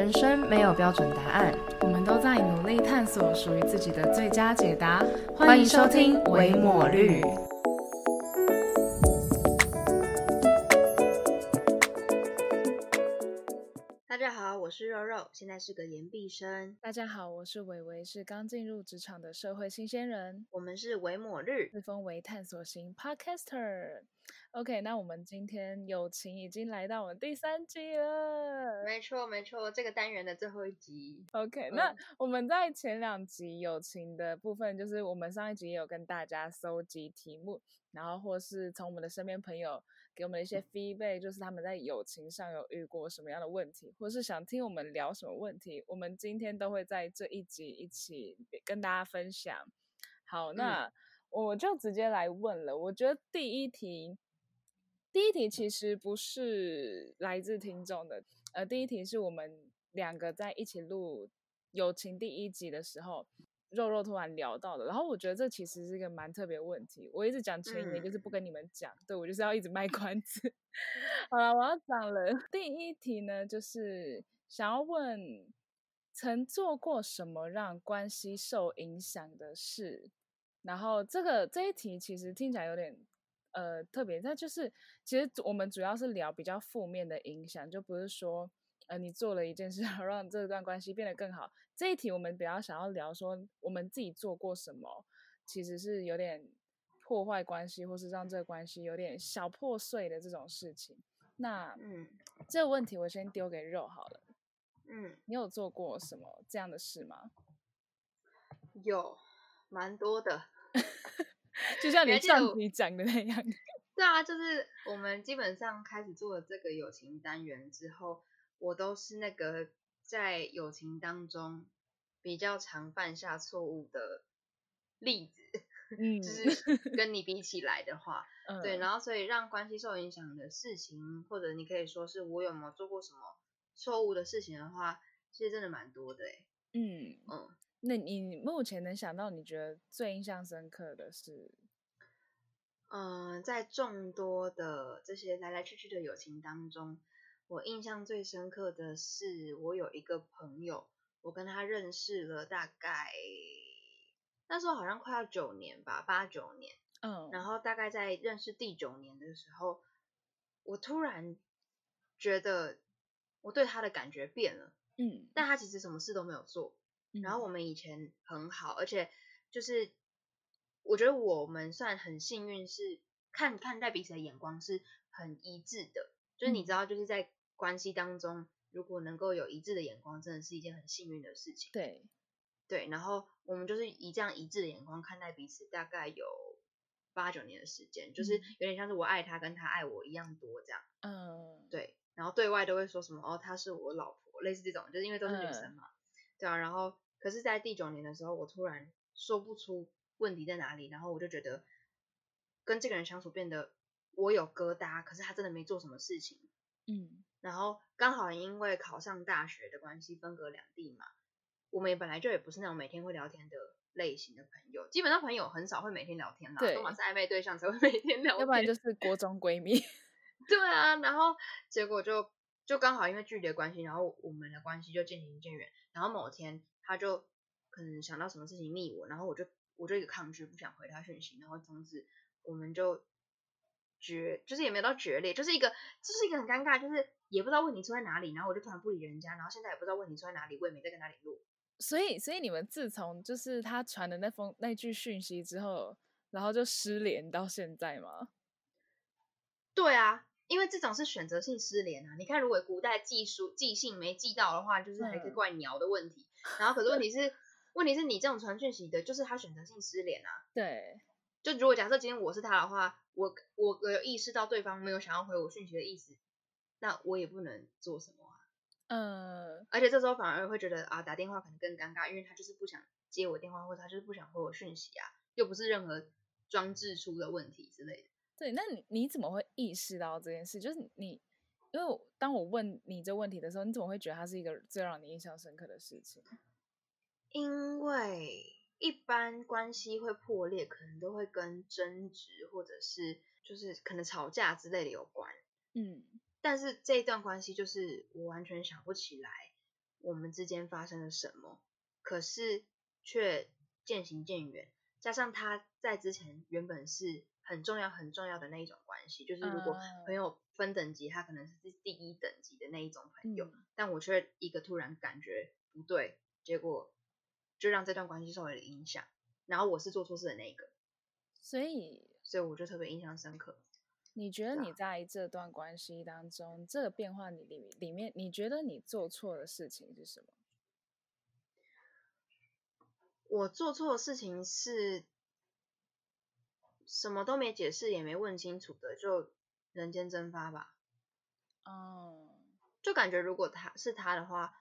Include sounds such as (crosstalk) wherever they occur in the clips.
人生没有标准答案，我们都在努力探索属于自己的最佳解答。欢迎收听《维摩绿》。现在是个研毕生。大家好，我是伟伟，是刚进入职场的社会新鲜人。我们是维抹绿，自封为探索型 Podcaster。OK，那我们今天友情已经来到我们第三集了。没错，没错，这个单元的最后一集。OK，那我们在前两集友情的部分，就是我们上一集也有跟大家搜集题目，然后或是从我们的身边朋友给我们一些 feedback，就是他们在友情上有遇过什么样的问题，或是想听我们聊什么问题，我们今天都会在这一集一起跟大家分享。好，那我就直接来问了。我觉得第一题。第一题其实不是来自听众的，呃，第一题是我们两个在一起录友情第一集的时候，肉肉突然聊到的。然后我觉得这其实是一个蛮特别的问题。我一直讲前言，就是不跟你们讲，对我就是要一直卖关子。(laughs) 好了，我要讲了。第一题呢，就是想要问，曾做过什么让关系受影响的事？然后这个这一题其实听起来有点。呃，特别，那就是其实我们主要是聊比较负面的影响，就不是说，呃，你做了一件事 (laughs) 让这段关系变得更好。这一题我们比较想要聊说，我们自己做过什么，其实是有点破坏关系，或是让这个关系有点小破碎的这种事情。那，嗯，这个问题我先丢给肉好了。嗯，你有做过什么这样的事吗？有，蛮多的。(laughs) 就像你上你讲的那样，对啊，就是我们基本上开始做了这个友情单元之后，我都是那个在友情当中比较常犯下错误的例子，(laughs) 嗯，就是跟你比起来的话，(laughs) 对，然后所以让关系受影响的事情，或者你可以说是我有没有做过什么错误的事情的话，其实真的蛮多的，哎，嗯嗯。那你目前能想到你觉得最印象深刻的是？嗯，在众多的这些来来去去的友情当中，我印象最深刻的是，我有一个朋友，我跟他认识了大概那时候好像快要九年吧，八九年。嗯。然后大概在认识第九年的时候，我突然觉得我对他的感觉变了。嗯。但他其实什么事都没有做。然后我们以前很好，而且就是我觉得我们算很幸运，是看看待彼此的眼光是很一致的。就是你知道，就是在关系当中，如果能够有一致的眼光，真的是一件很幸运的事情。对，对。然后我们就是以这样一致的眼光看待彼此，大概有八九年的时间，就是有点像是我爱他跟他爱我一样多这样。嗯，对。然后对外都会说什么哦，她是我老婆，类似这种，就是因为都是女生嘛。对啊，然后可是，在第九年的时候，我突然说不出问题在哪里，然后我就觉得跟这个人相处变得我有疙瘩，可是他真的没做什么事情，嗯，然后刚好因为考上大学的关系，分隔两地嘛，我们也本来就也不是那种每天会聊天的类型的朋友，基本上朋友很少会每天聊天啦，对，都是暧昧对象才会每天聊，要不然就是国中闺蜜，(laughs) 对啊，然后结果就。就刚好因为距离的关系，然后我们的关系就渐行渐远。然后某天他就可能想到什么事情密我，然后我就我就一个抗拒，不想回他讯息。然后从此我们就决，就是也没有到决裂，就是一个就是一个很尴尬，就是也不知道问题出在哪里。然后我就突然不理人家，然后现在也不知道问题出在哪里，我也没再跟他联络。所以所以你们自从就是他传的那封那句讯息之后，然后就失联到现在吗？对啊。因为这种是选择性失联啊！你看，如果古代寄书寄信没寄到的话，就是还是怪鸟的问题。然后，可是问题是，(laughs) 问题是你这种传讯息的，就是他选择性失联啊。对。就如果假设今天我是他的话，我我我有意识到对方没有想要回我讯息的意思，那我也不能做什么啊。嗯。而且这时候反而会觉得啊，打电话可能更尴尬，因为他就是不想接我电话，或者他就是不想回我讯息啊，又不是任何装置出的问题之类的。对，那你你怎么会意识到这件事？就是你，因为当我问你这问题的时候，你怎么会觉得它是一个最让你印象深刻的事情？因为一般关系会破裂，可能都会跟争执或者是就是可能吵架之类的有关。嗯，但是这一段关系就是我完全想不起来我们之间发生了什么，可是却渐行渐远。加上他在之前原本是很重要很重要的那一种关系，就是如果朋友分等级，他可能是第一等级的那一种朋友，但我却一个突然感觉不对，结果就让这段关系受了影响，然后我是做错事的那一个，所以所以我就特别印象深刻。你觉得你在这段关系当中，这个变化你里里面，你觉得你做错的事情是什么？我做错的事情是什么都没解释，也没问清楚的，就人间蒸发吧。哦，就感觉如果他是他的话，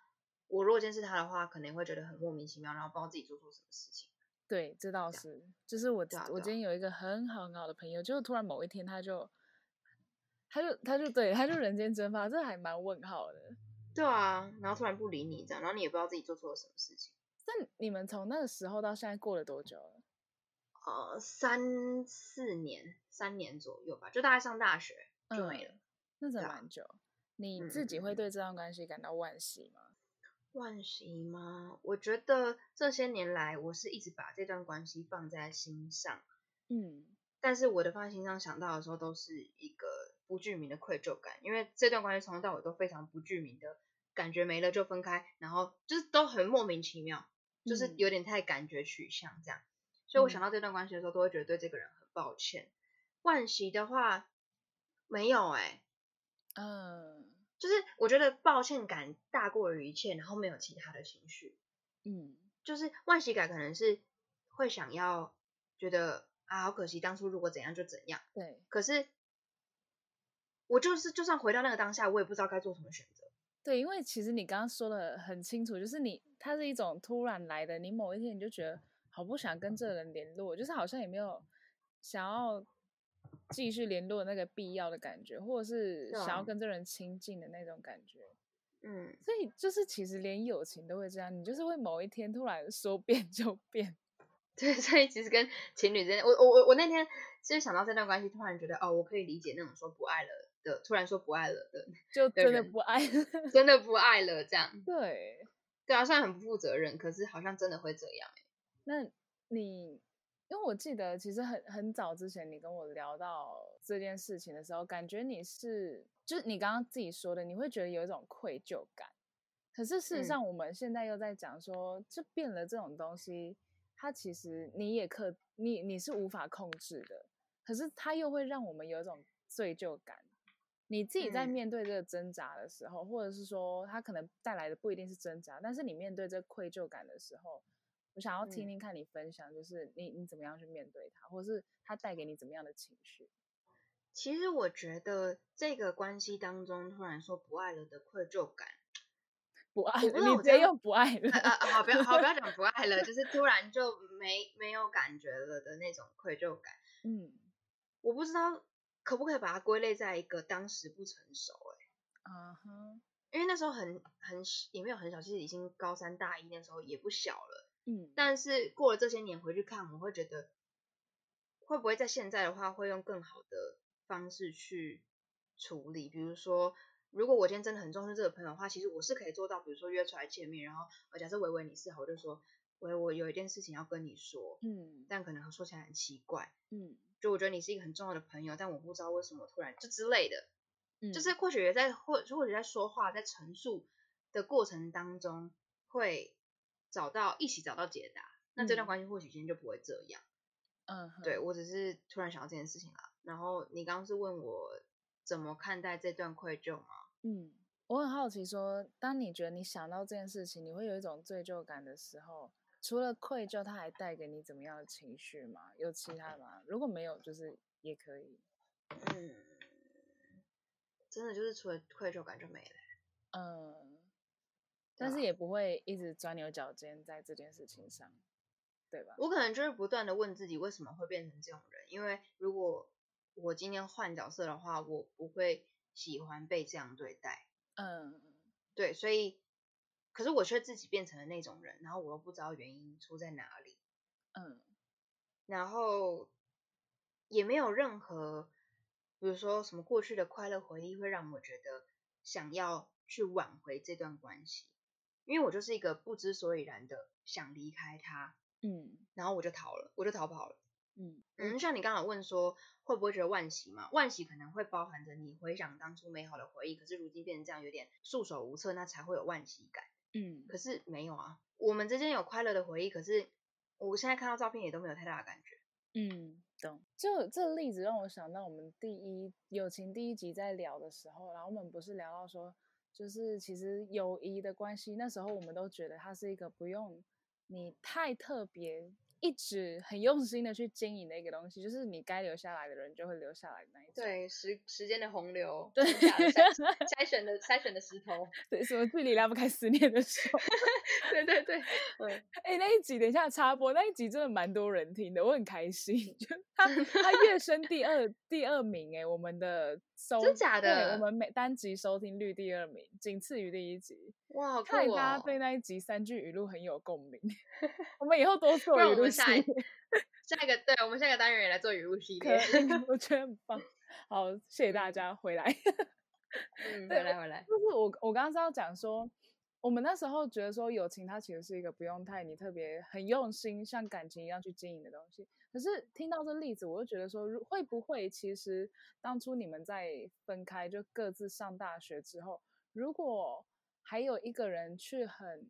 我如果见是他的话，肯定会觉得很莫名其妙，然后不知道自己做错什么事情。对，这倒是，就是我我今天有一个很好很好的朋友，就是突然某一天他就他就他就对他就人间蒸发，这还蛮问号的。对啊，然后突然不理你这样，然后你也不知道自己做错了什么事情。那你们从那个时候到现在过了多久了？呃，三四年，三年左右吧，就大概上大学就没了。那真蛮久。你自己会对这段关系感到惋惜吗？惋惜吗？我觉得这些年来，我是一直把这段关系放在心上。嗯，但是我的放在心上想到的时候，都是一个不具名的愧疚感，因为这段关系从头到尾都非常不具名的感觉没了就分开，然后就是都很莫名其妙。就是有点太感觉取向这样，所以我想到这段关系的时候，都会觉得对这个人很抱歉。万喜的话没有哎，嗯，就是我觉得抱歉感大过于一切，然后没有其他的情绪，嗯，就是万喜感可能是会想要觉得啊好可惜当初如果怎样就怎样，对，可是我就是就算回到那个当下，我也不知道该做什么选择。对，因为其实你刚刚说的很清楚，就是你它是一种突然来的，你某一天你就觉得好不想跟这个人联络，就是好像也没有想要继续联络那个必要的感觉，或者是想要跟这人亲近的那种感觉。嗯，所以就是其实连友情都会这样，你就是会某一天突然说变就变。(laughs) 对，所以其实跟情侣之间，我我我我那天其实想到这段关系，突然觉得哦，我可以理解那种说不爱了。的突然说不爱了的，(laughs) 就真的不爱，真的不爱了这样。(laughs) 对，对啊，虽然很不负责任，可是好像真的会这样哎。那你，因为我记得其实很很早之前你跟我聊到这件事情的时候，感觉你是，就是你刚刚自己说的，你会觉得有一种愧疚感。可是事实上，我们现在又在讲说，就变了这种东西，它其实你也可，你你是无法控制的。可是它又会让我们有一种罪疚感。你自己在面对这个挣扎的时候，或者是说他可能带来的不一定是挣扎，但是你面对这愧疚感的时候，我想要听听看你分享，就是你你怎么样去面对它，或者是他带给你怎么样的情绪？其实我觉得这个关系当中突然说不爱了的愧疚感，不爱了，你直接用不爱了，好不要好不要讲不爱了，(laughs) 就是突然就没没有感觉了的那种愧疚感。嗯，我不知道。可不可以把它归类在一个当时不成熟？哎，嗯哼，因为那时候很很也没有很小，其实已经高三大一那时候也不小了。嗯，但是过了这些年回去看，我会觉得会不会在现在的话会用更好的方式去处理？比如说，如果我今天真的很重视这个朋友的话，其实我是可以做到，比如说约出来见面，然后假设维维你是好，我就说维我有一件事情要跟你说，嗯，但可能说起来很奇怪，嗯。就我觉得你是一个很重要的朋友，但我不知道为什么突然就之类的，嗯，就是或许也在或或许在说话在陈述的过程当中会找到一起找到解答，那这段关系或许今天就不会这样，嗯，对我只是突然想到这件事情啦。然后你刚刚是问我怎么看待这段愧疚吗？嗯，我很好奇说，当你觉得你想到这件事情，你会有一种罪疚感的时候。除了愧疚，他还带给你怎么样的情绪吗？有其他吗？如果没有，就是也可以。嗯，真的就是除了愧疚感就没了。嗯，但是也不会一直钻牛角尖在这件事情上，对吧？我可能就是不断的问自己，为什么会变成这种人？因为如果我今天换角色的话，我不会喜欢被这样对待。嗯，对，所以。可是我却自己变成了那种人，然后我又不知道原因出在哪里，嗯，然后也没有任何，比如说什么过去的快乐回忆会让我觉得想要去挽回这段关系，因为我就是一个不知所以然的想离开他，嗯然后我就逃了，我就逃跑了。嗯嗯，像你刚刚问说会不会觉得惋惜嘛？惋惜可能会包含着你回想当初美好的回忆，可是如今变成这样，有点束手无策，那才会有惋惜感。嗯可是没有啊，我们之间有快乐的回忆，可是我现在看到照片也都没有太大的感觉。嗯，懂。就这例子让我想到我们第一友情第一集在聊的时候，然后我们不是聊到说，就是其实友谊的关系，那时候我们都觉得它是一个不用你太特别。一直很用心的去经营的一个东西，就是你该留下来的人就会留下来的那一种。对，时时间的洪流，(laughs) 对筛筛选的筛选的石头。对，什么距离拉不开思念的手。(laughs) 对对对，嗯，哎、那一集等一下插播，那一集真的蛮多人听的，我很开心。(laughs) 就他他跃升第二第二名哎、我们的收真假的我们每单集收听率第二名，仅次于第一集。哇，好酷看来大家哦！对那一集三句语录很有共鸣。我们以后多 (laughs) 做语录系们下一列，(laughs) 下一个，对我们下一个单元也来做语录系可列。(laughs) 我觉得很棒。好，谢谢大家回来。嗯，回来回来。就是我我刚刚是要讲说，我们那时候觉得说友情它其实是一个不用太你特别很用心像感情一样去经营的东西。可是听到这例子，我就觉得说，如会不会其实当初你们在分开就各自上大学之后，如果还有一个人去很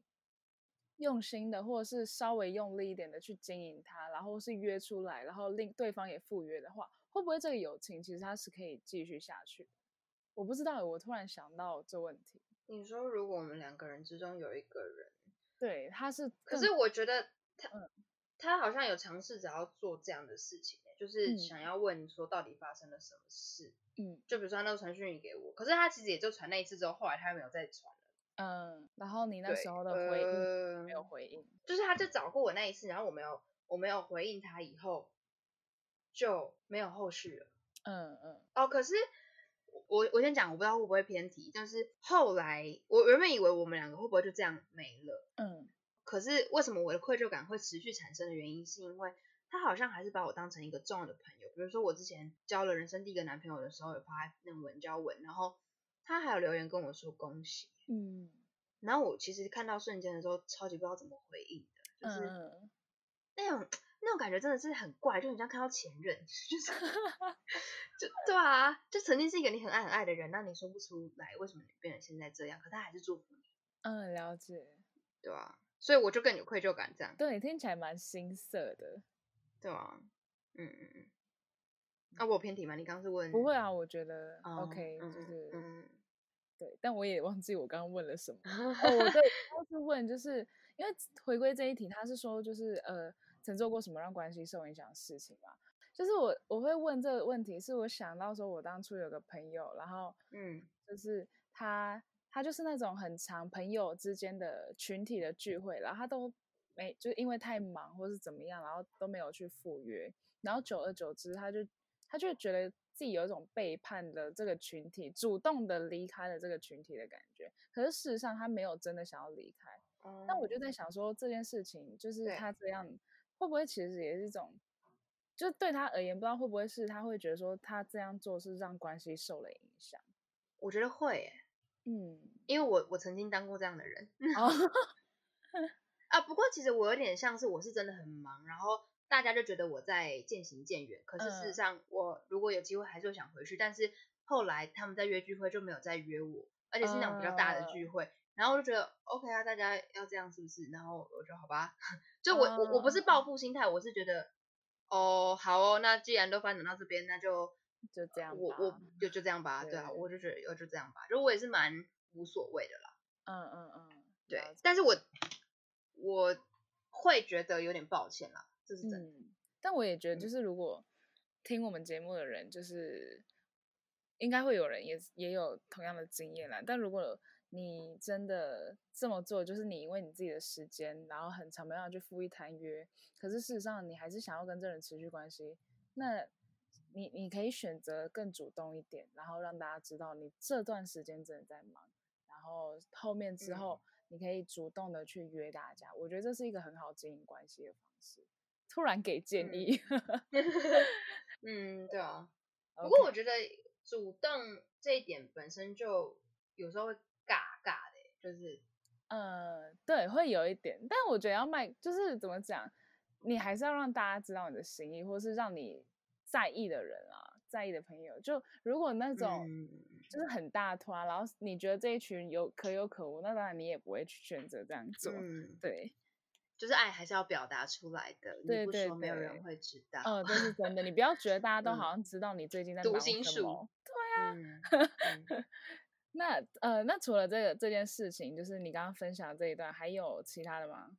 用心的，或者是稍微用力一点的去经营它，然后是约出来，然后令对方也赴约的话，会不会这个友情其实它是可以继续下去？我不知道，我突然想到这问题。你说，如果我们两个人之中有一个人，对，他是，可是我觉得他、嗯他好像有尝试着要做这样的事情欸，就是嗯想要问说到底发生了什么事。嗯就比如说他那个传讯息给我，可是他其实也就传那一次之后，后来他没有再传了。嗯，然后你那时候的回应、呃没有回应，就是他就找过我那一次，然后我没有我没有回应他以后，就没有后续了。嗯嗯哦，可是我我先讲，我不知道会不会偏题，但是后来我原本以为我们两个会不会就这样没了，嗯可是为什么我的愧疚感会持续产生的原因，是因为他好像还是把我当成一个重要的朋友。比如说我之前交了人生第一个男朋友的时候，有发那种文交文，然后他还有留言跟我说恭喜，嗯然后我其实看到瞬间的时候，超级不知道怎么回应的，就是嗯，那种那种感觉真的是很怪，就很像看到前任，(laughs) 就是就对啊，就曾经是一个你很爱很爱的人，那你说不出来为什么你变成现在这样，可他还是祝福你，嗯，了解。对啊、所以我就更有愧疚感，这样，对，听起来蛮心塞的。对啊、嗯嗯嗯。啊，我有偏题吗？你刚刚是问？不会啊，我觉得哦 OK，、嗯就是、嗯对，但我也忘记我刚刚问了什么。哦，我对，刚是问，就是因为回归这一题，他是说就是呃，曾做过什么让关系受影响的事情嘛？就是我我会问这个问题，是我想到说我当初有个朋友，然后嗯就是他他就是那种很长朋友之间的群体的聚会，然后他都没就因为太忙或是怎么样，然后都没有去赴约，然后久而久之，他就他就觉得自己有一种背叛的这个群体，主动的离开了这个群体的感觉。可是事实上他没有真的想要离开。哦那我就在想说，这件事情就是他这样会不会其实也是一种，就是对他而言，不知道会不会是他会觉得说他这样做是让关系受了影响。我觉得会耶，嗯，因为我我曾经当过这样的人哦，(laughs) 啊。不过其实我有点像是我是真的很忙，然后大家就觉得我在渐行渐远。可是事实嗯。上，我如果有机会还是会想回去，但是后来他们在约聚会就没有再约我，而且是那种比较大的聚哦会。然后我就觉得 OK 啊，大家要这样是不是？然后我就好吧，就我我我不是哦报复心态，我是觉得哦好哦，那既然都发展到这边，那就就这样我吧我就就这样吧，对啊，我就觉得就这样吧，就我也是蛮无所谓的啦，嗯嗯嗯，对但是我我会觉得有点抱歉啦，这是真的，嗯，但我也觉得，嗯就是如果听我们节目的人，就是应该会有人也也有同样的经验啦。但如果你真的这么做，就是你因为你自己的时间，然后很长没办法去赴一谈约，可是事实上你还是想要跟这人持续关系，那你你可以选择更主动一点，然后让大家知道你这段时间真的在忙，然后后面之嗯后你可以主动的去约大家，我觉得这是一个很好经营关系的方式。突然给建嗯。议，(laughs) 嗯，对啊。不过我觉得主动这一点本身就有时候会尬尬的欸，就是呃，对，会有一点，但我觉得要卖，就是怎么讲，你还是要让大家知道你的心意，或是让你在意的人啊，在意的朋友，就如果那种就是很大团，然后你觉得这一群有可有可无，那当然你也不会去选择这样做，对。就是爱还是要表达出来的，你不说没有人会知道。嗯，这是真的，你不要觉得大家都好像知道你最近在忙什么。对啊。(laughs) 那呃，那除了这个这件事情，就是你刚刚分享这一段，还有其他的吗？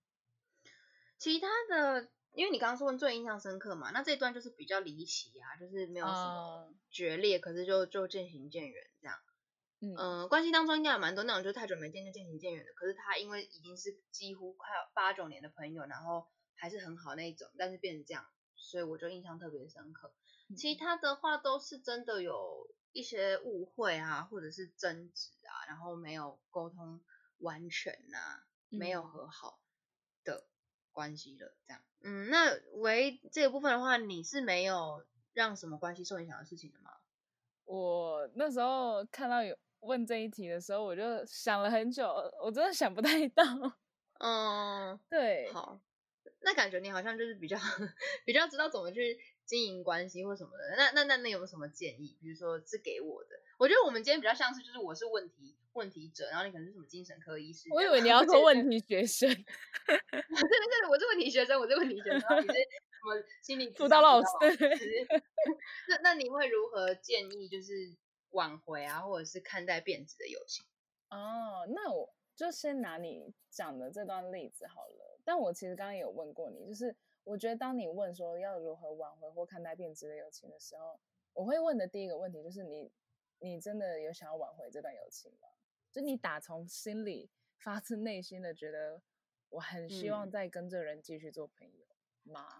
其他的，因为你刚刚说最印象深刻嘛，那这一段就是比较离奇啊，就是没有什么决裂，可是就就渐行渐远这样。嗯，关系当中应该有蛮多那种，就太久没见就渐行渐远的。可是他因为已经是几乎快要八九年的朋友，然后还是很好那一种，但是变成这样，所以我就印象特别深刻。其他的话都是真的有一些误会啊，或者是争执啊，然后没有沟通完全啊，没有和好的关系了。这样，嗯，那唯这个部分的话，你是没有让什么关系受影响的事情的吗？我那时候看到有。问这一题的时候，我就想了很久，我真的想不太到。嗯，(laughs) 对。好，那感觉你好像就是比较 (laughs) 比较知道怎么去经营关系或什么的。那那那那有什么建议？比如说是给我的？我觉得我们今天比较像是就是我是问题问题者，然后你可能是什么精神科医师。我以为你要做问题学生。(laughs) 对对对，我是问题学生，我是问题学生，你是什么心理辅导老师？那那你会如何建议？就是。挽回啊，或者是看待变质的友情哦。那我就先拿你讲的这段例子好了。但我其实刚刚有问过你，就是我觉得当你问说要如何挽回或看待变质的友情的时候，我会问的第一个问题就是你，你真的有想要挽回这段友情吗？就你打从心里发自内心的觉得我很希望再跟这人继续做朋友吗？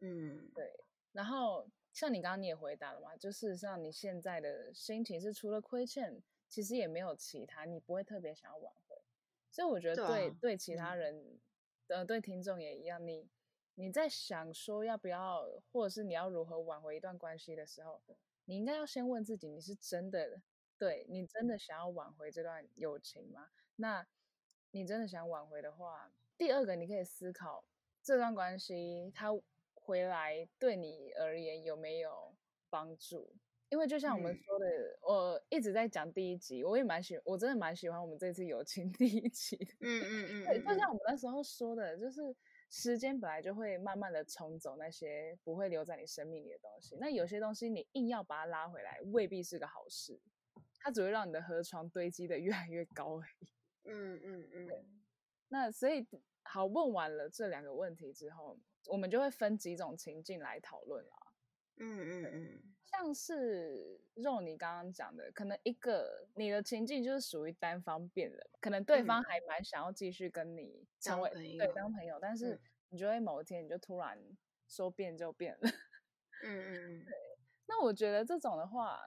嗯，对。然后。像你刚刚你也回答了嘛，就事实上你现在的心情是除了亏欠，其实也没有其他，你不会特别想要挽回。所以我觉得对对其他人，呃，对听众也一样，你你在想说要不要，或者是你要如何挽回一段关系的时候，你应该要先问自己，你是真的对你真的想要挽回这段友情吗？那你真的想挽回的话，第二个你可以思考这段关系它。回来对你而言有没有帮助？因为就像我们说的，我一直在讲第一集，我也蛮喜，我真的蛮喜欢我们这次友情 (laughs) 第一集的。嗯嗯嗯，对，就像我们那时候说的，就是时间本来就会慢慢的冲走那些不会留在你生命里的东西。那有些东西你硬要把它拉回来，未必是个好事，它只会让你的河床堆积的 (laughs) 越来越高而已。嗯嗯嗯。那所以好，问完了这两个问题之后。我们就会分几种情境来讨论啦。嗯嗯嗯，像是肉你刚刚讲的，可能一个你的情境就是属于单方变了，可能对方还蛮想要继续跟你成为对当朋友，但是你就会某一天你就突然说变就变了。嗯嗯嗯，对。那我觉得这种的话，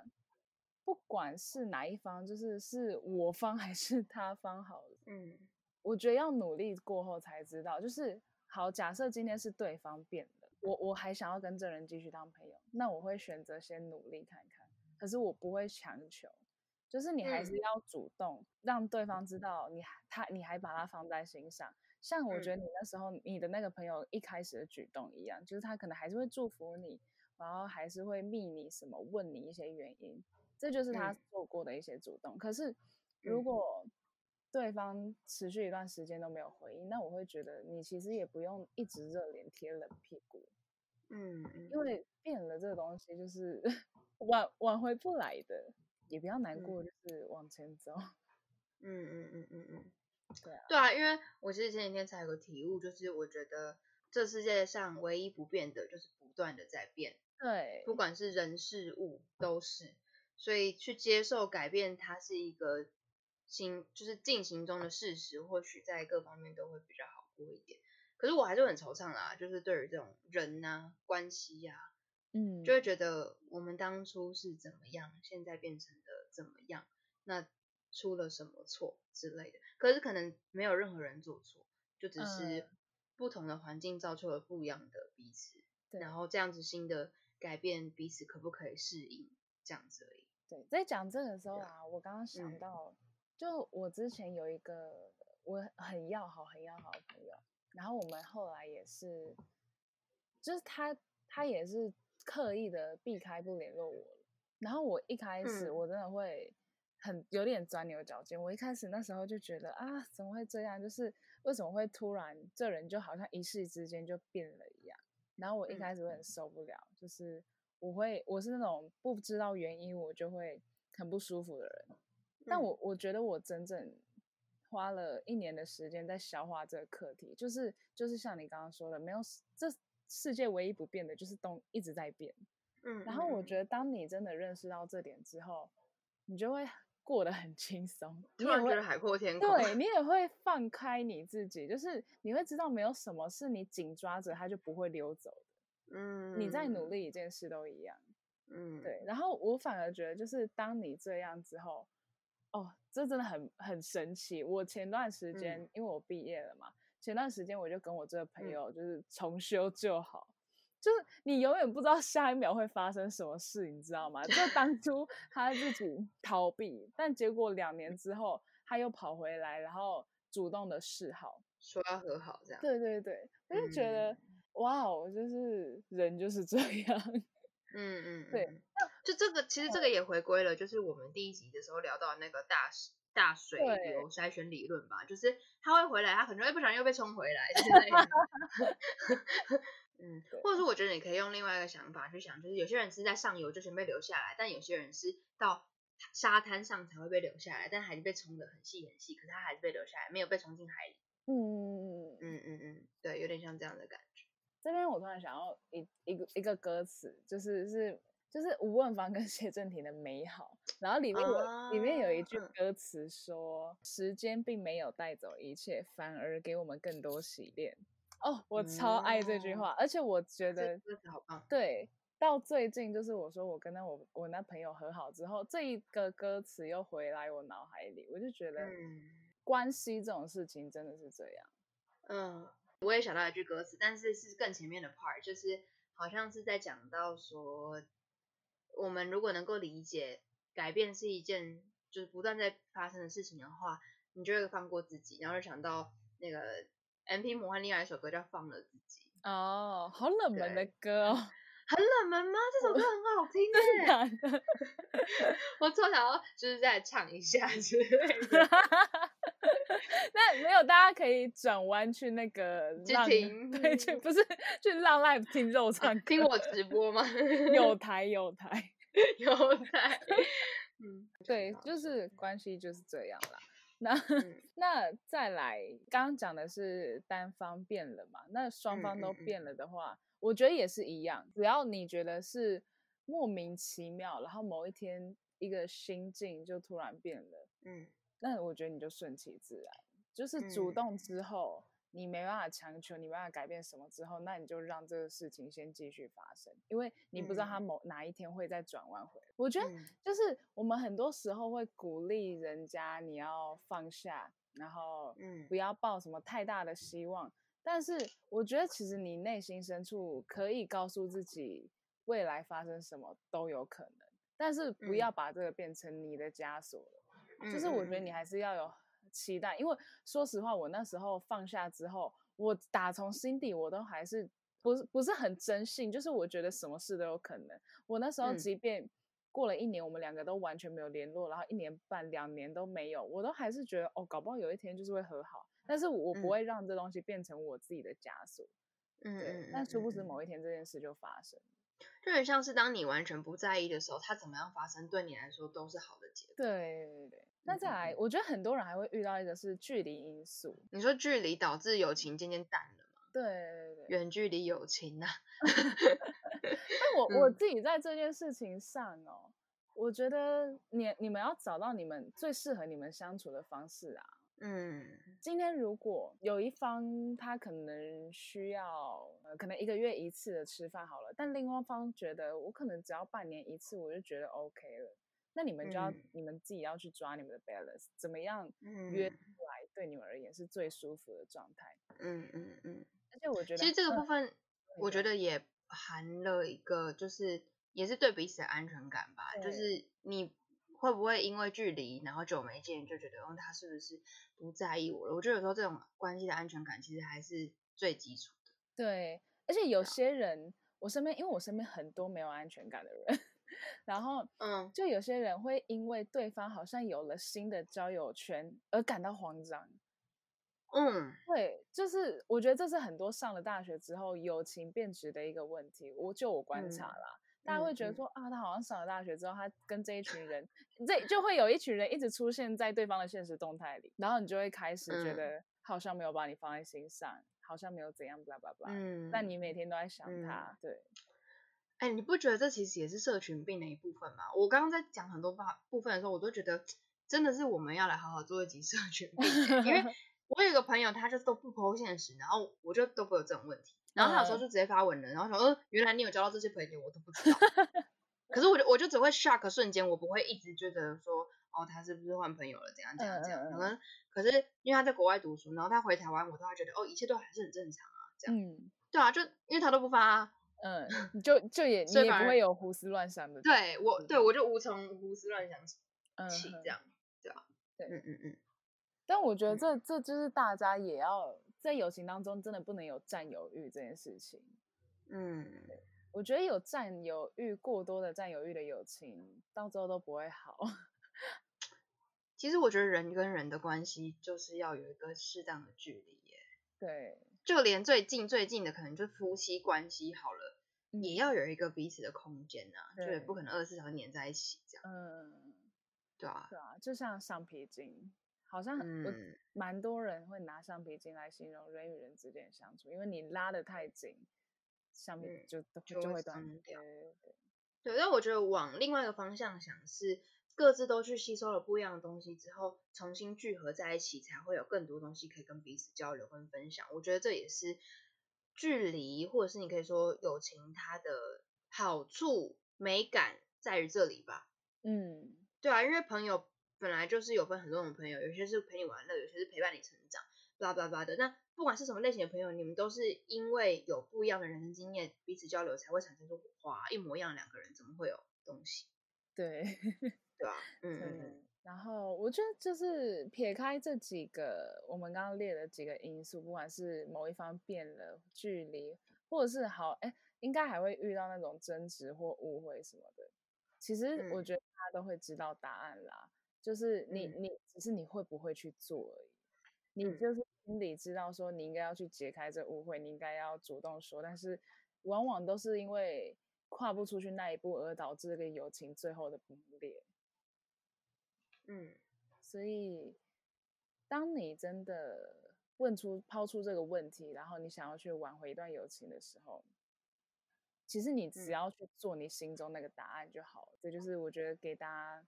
不管是哪一方，就是是我方还是他方好了。嗯，我觉得要努力过后才知道，就是。好，假设今天是对方变了，我我还想要跟这人继续当朋友，那我会选择先努力看看，可是我不会强求，就是你还是要主动让对方知道你他你还把他放在心上。像我觉得你那时候你的那个朋友一开始的举动一样，就是他可能还是会祝福你，然后还是会密你什么问你一些原因，这就是他做过的一些主动。可是如果对方持续一段时间都没有回应，那我会觉得你其实也不用一直热脸贴冷屁股，嗯，因为变了这个东西就是挽挽回不来的，也不要难过，就是往前走。嗯嗯嗯嗯嗯，对啊，对啊，因为我其实前几天才有个体悟，就是我觉得这世界上唯一不变的就是不断的在变，对，不管是人事物都是，所以去接受改变，它是一个。行就是进行中的事实，或许在各方面都会比较好过一点。可是我还是很惆怅啦，就是对于这种人呐、关系呀，嗯，就会觉得我们当初是怎么样，现在变成的怎么样，那出了什么错之类的。可是可能没有任何人做错，就只是不同的环境造就了不一样的彼此，然后这样子新的改变彼此可不可以适应，这样子而已。对，在讲这个时候啊，我刚刚想到。就我之前有一个我很要好、很要好的朋友，然后我们后来也是，就是他他也是刻意的避开不联络我了。然后我一开始嗯我真的会很有点钻牛角尖，我一开始那时候就觉得啊，怎么会这样？就是为什么会突然这人就好像一夕之间就变了一样？然后我一嗯开始会很受不了，就是我会我是那种不知道原因我就会很不舒服的人。但嗯我我觉得我整整花了一年的时间在消化这个课题，就是就是像你刚刚说的，没有这世界唯一不变的就是东一直在变。嗯，然后我觉得得当你真的认识到这点之后，你就会 (laughs) 过得很轻松，你突也会然觉得海阔天空。对你也会放开你自己，就是你会知道没有什么是你紧抓着它就不会溜走的。嗯，你在努力一件事都一样。嗯，对，然后我反而觉得，就是当你这样之后，哦，这真的很很神奇。我前段时间、嗯因为我毕业了嘛，前段时间我就跟我这个朋嗯友就是重修旧好，就是你永远不知道下一秒会发生什么事，你知道吗？就当 (laughs) 初他自己逃避，但结果两年之后他又跑回来，然后主动的示好。说要和好这样。对对对，我就觉得、嗯哇哦，就是人就是这样。嗯嗯，对嗯，就这个其实这个也回归了，就是我们第一集的时候聊到那个大水大水流筛选理论吧，就是他会回来，他可能会不小心又被冲回来之类的。(laughs) 嗯，或者是我觉得你可以用另外一个想法去想，就是有些人是在上游就先被留下来，但有些人是到沙滩上才会被留下来，但还是被冲的很细很细，可是他还是被留下来，没有被冲进海里。嗯，嗯嗯嗯，对，有点像这样的感觉。这边我突然想要一一个一个歌词，就是是就是吴汶芳跟谢震廷的《美好》，然后里面有、里面有一句歌词说：“时间并没有带走一切，反而给我们更多洗练。”哦，我超爱这句哦话，而且我觉得好棒。对。到最近，就是我说我跟那我我那朋友和好之后，这一个歌词又回来我脑海里，我就觉得嗯关系这种事情真的是这样。嗯，我也想到一句歌词，但是是更前面的 part，就是好像是在讲到说，我们如果能够理解改变是一件就是不断在发生的事情的话，你就会放过自己。然后就想到那个 M P 魔幻另外一首歌叫《放了自己》，哦，好冷门的歌哦，很冷门吗？这首歌很好听 (laughs) 真耶，的。(laughs) 我超想要就是再唱一下之类的。(laughs) 那没有，大家可以转弯去那个去浪，听对，去不是去浪 live 听肉唱歌，听我直播吗？有台有台，有台，嗯，对，就是关系就是这样啦。那、嗯那再来，刚刚讲的是单方变了嘛？那双嗯方都变了的话，我觉得也是一样。只要你觉得是莫名其妙，然后某一天一个心境就突然变了，嗯。那我觉得你就顺其自然，就是主嗯。动之后，你没办法强求，你没办法改变什么之后，那你就让这个事情先继续发生，因为你不知道它嗯。某哪一天会再转弯回来。我觉得嗯。就是我们很多时候会鼓励人家你要放下，然后嗯。不要抱什么太大的希望，但是我觉得其实你内心深处可以告诉自己，未来发生什么都有可能，但是不要嗯把这个变成你的枷锁了。嗯，就是我觉得你嗯还是要有期待，因为说实话，我那时候放下之后，我打从心底我都还是不是不是很真信，就是我觉得什么事都有可能。我那时候嗯即便过了一年，我们两个都完全没有联络，然后一年半、两年都没有，我都还是觉得哦，搞不好有一天就是会和好，但是我不嗯会让这东西变成我自己的枷锁。嗯嗯，但殊不知某一天这件事就发生。就很像是当你完全不在意的时候，它怎么样发生，对你来说都是好的结果。对对对，那再来，我觉得很多人还会遇到一个是距离因素。你说距离导致友情渐渐淡了吗？对对对。远距离友情啊，(laughs) 但我 (laughs) 我嗯自己在这件事情上哦，我觉得你你们要找到你们最适合你们相处的方式啊。嗯。今天如果有一方他可能需要呃，可能一个月一次的吃饭好了，但另外一方觉得我可能只要半年一次我就觉得 OK 了，那你们就要、嗯。你们自己要去抓你们的 balance，怎么样约嗯。出来对你们而言是最舒服的状态。嗯嗯嗯，而且我觉得，其实这个部分你我觉得也含了一个，就是也是对彼此的安全感吧，就是你会不会因为距离，然后久没见就觉得，哦，他是不是不在意我了？我觉得有时候这种关系的安全感其实还是最基础的。对，而且有些人，我身边，因为我身边很多没有安全感的人，(laughs) 然后，嗯，就有些人会因为对方好像有了新的交友圈而感到慌张。嗯，对，就是我觉得这是很多上了大学之后友情变质的一个问题。我就我观察啦，大家会觉得说啊，他好像上了大学之后，他跟这一群人，这就会有一群人一直出现在对方的现实动态里，然后你就会开始觉得好像没有把你放在心上，好像没有怎样，巴拉巴拉。嗯，但你每天都在想他，对。哎，你不觉得这其实也是社群病的一部分吗？我刚刚在讲很多部部分的时候，我都觉得真的是我们要来好好做一集社群病，因为。(laughs) 我有一个朋友，他就都不剖现实，然后我就都不会有这种问题。然后他有时候就直接发文了，然后说，呃，原来你有交到这些朋友，我都不知道。(laughs) 可是我就我就只会 shock 瞬间，我不会一直觉得说，哦，他是不是换朋友了？怎样怎样怎样？可能可是因为他在国外读书，然后他回台湾，我都会觉得，哦，一切都还是很正常啊，这样。嗯，对啊，就因为他都不发，嗯，就就也 (laughs) 你也不会有胡思乱想的。对我对我就无从胡思乱想起，这样，对啊？对，嗯嗯嗯。但我觉得这这就是大家也要在友情当中，真的不能有占有欲这件事情。嗯，我觉得有占有欲过多的占有欲的友情，到最后都不会好。(laughs) 其实我觉得人跟人的关系就是要有一个适当的距离耶。对，就连最近最近的可能就夫妻关系好了，也要有一个彼此的空间呐，就也不可能二十四小时黏在一起这样。嗯，对啊，对啊，就像橡皮筋。好像我蛮多人会拿橡皮筋来形容人与人之间的相处，因为你拉的太紧，橡皮就就会断掉。对，但我觉得往另外一个方向想，是各自都去吸收了不一样的东西之后，重新聚合在一起，才会有更多东西可以跟彼此交流跟分享。我觉得这也是距离，或者是你可以说友情，它的好处美感在于这里吧。嗯，对啊，因为朋友。本来就是有分很多种朋友，有些是陪你玩乐，有些是陪伴你成长，巴拉巴拉的。那不管是什么类型的朋友，你们都是因为有不一样的人生经验，彼此交流才会产生出火花。一模一样两个人怎么会有东西？对，(laughs) 对吧？嗯嗯。然后我觉得就是撇开这几个我们刚刚列的几个因素，不管是某一方变了距离，或者是好哎，应该还会遇到那种争执或误会什么的。其实我觉得大家都会知道答案啦。就是你，你只是你会不会去做而已。你就是心里知道说你应该要去解开这误会，你应该要主动说，但是往往都是因为跨不出去那一步而导致这个友情最后的崩裂。嗯，所以当你真的问出、抛出这个问题，然后你想要去挽回一段友情的时候，其实你只要去做你心中那个答案就好了。这就是我觉得给大家。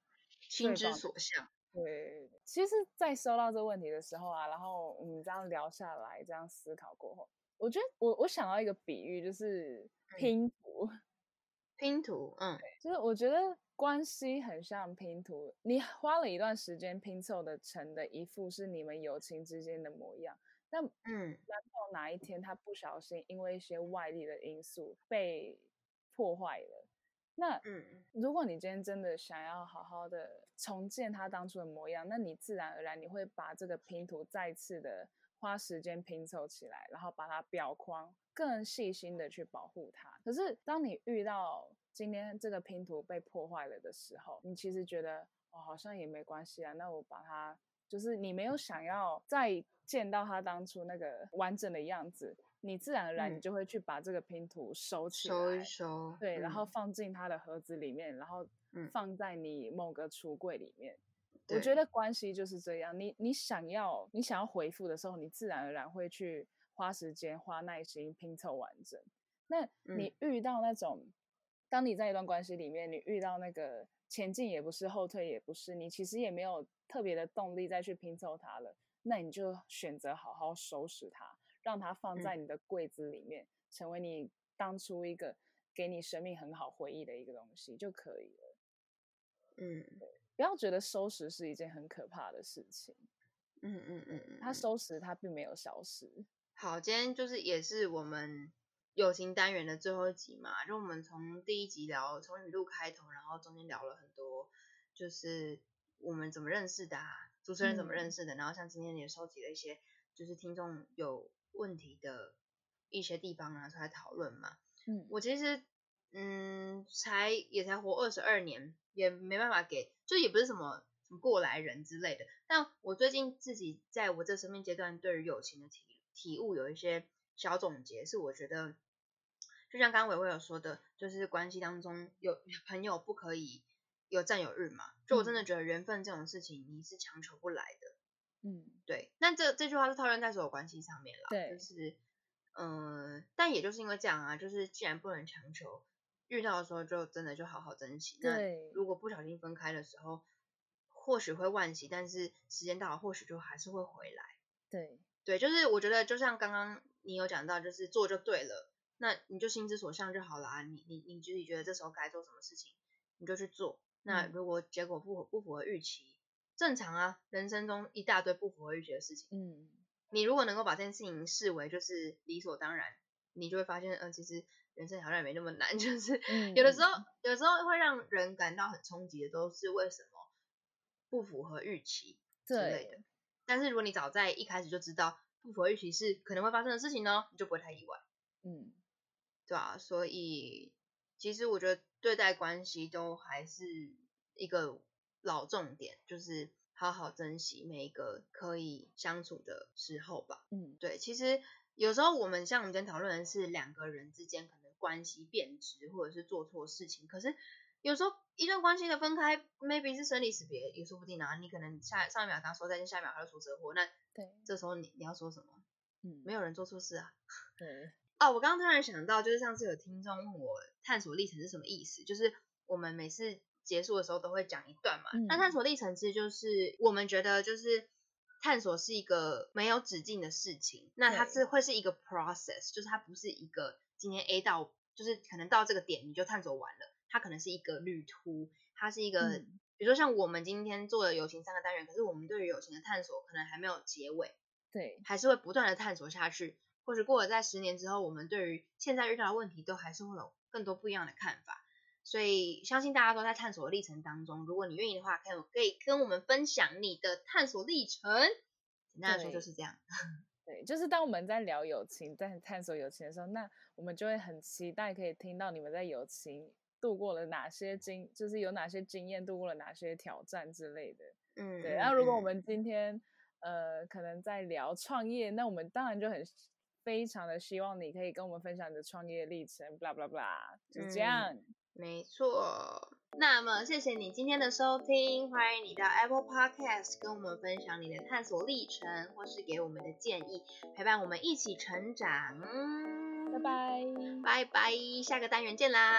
心之所向。对，其实，在收到这个问题的时候啊，然后我们这样聊下来，这样思考过后，我觉得我我想到一个比喻，就是拼图。拼图，嗯，就是我觉得关系很像拼图，你花了一段时间拼凑的成的一副是你们友情之间的模样，那嗯，难道哪一天他不小心因为一些外力的因素被破坏了？那嗯，如果你今天真的想要好好的重建它当初的模样，那你自然而然你会把这个拼图再次的花时间拼凑起来，然后把它裱框，更细心的去保护它。可是当你遇到今天这个拼图被破坏了的时候，你其实觉得哦，好像也没关系啊。那我把它，就是你没有想要再见到他当初那个完整的样子。你自然而然，你就会去把这个拼图收起来，收一收，对，然后放进它的盒子里面，然后放在你某个橱柜里面。我觉得关系就是这样，你你想要你想要回复的时候，你自然而然会去花时间、花耐心拼凑完整。那你遇到那种，当你在一段关系里面，你遇到那个前进也不是，后退也不是，你其实也没有特别的动力再去拼凑它了，那你就选择好好收拾它。让它放在你的柜子里面，成为你当初一个给你生命很好回忆的一个东西就可以了。嗯，不要觉得收拾是一件很可怕的事情。嗯嗯嗯嗯，它收拾它并没有消失。好，今天就是也是我们友情单元的最后一集嘛，就我们从第一集聊从语录开头，然后中间聊了很多。就是我们怎么认识的啊，主持人怎么认嗯识的，然后像今天也收集了一些就是听众有问题的一些地方拿出来讨论嘛。嗯，我其实嗯才也才活二十二年，也没办法给，就也不是什么什么过来人之类的。但我最近自己在我这生命阶段对于友情的体体悟有一些小总结，是我觉得就像刚刚伟伟有说的，就是关系当中有朋友不可以有占有欲嘛。就我真的觉得缘分这种事情你是强求不来的。嗯，对，那这这句话是套用在所有关系上面了，对就是，嗯、但也就是因为这样啊，就是既然不能强求，遇到的时候就真的就好好珍惜。那对如果不小心分开的时候，或许会惋惜，但是时间到了，或许就还是会回来。对，对，就是我觉得就像刚刚你有讲到，就是做就对了，那你就心之所向就好了啊。你你你自己觉得这时候该做什么事情，你就去做。那嗯如果结果不不符合预期，正常啊，人生中一大堆不符合预期的事情。嗯，你如果能够把这件事情视为就是理所当然，你就会发现，呃，其实人生好像也没那么难，就是嗯有的时候，有时候会让人感到很冲击的，都是为什么不符合预期之类的。但是如果你早在一开始就知道不符合预期是可能会发生的事情呢，你就不会太意外，嗯，对啊，所以其实我觉得对待关系都还是一个老重点，就是好好珍惜每一个可以相处的时候吧。嗯，对，其实有时候我们像我们今天讨论的是两个人之间可能关系变质，或者是做错事情，可是有时候一段关系的分开，maybe 是生离死别，也说不定啊。你可能下上一秒跟他说再见，下一秒他就出车祸，那对，这时候你你要说什么？嗯，没有人做错事啊。(laughs) 对，哦，我刚刚突然想到，就是上次有听众问我探索历程是什么意思，就是我们每次结束的时候都会讲一段嘛。嗯那探索历程其实就是我们觉得就是探索是一个没有止境的事情，那它是会是一个 process，就是它不是一个今天 A 到就是可能到这个点你就探索完了，它可能是一个旅途，它是一个。嗯比如说像我们今天做的友情三个单元，可是我们对于友情的探索可能还没有结尾，对，还是会不断的探索下去。或许过了在十年之后，我们对于现在遇到的问题都还是会有更多不一样的看法。所以相信大家都在探索的历程当中，如果你愿意的话，可以可以跟我们分享你的探索历程。简单来说就是这样。对，就是当我们在聊友情、在探索友情的时候，那我们就会很期待可以听到你们在友情度过了哪些经，就是有哪些经验，度过了哪些挑战之类的。嗯，对，那如果我嗯们今天呃可能在聊创业，那我们当然就很非常的希望你可以跟我们分享你的创业历程，blah blah blah，就是这嗯样。没错，那么谢谢你今天的收听，欢迎你到 Apple Podcast 跟我们分享你的探索历程，或是给我们的建议，陪伴我们一起成长。拜拜。拜拜，下个单元见啦！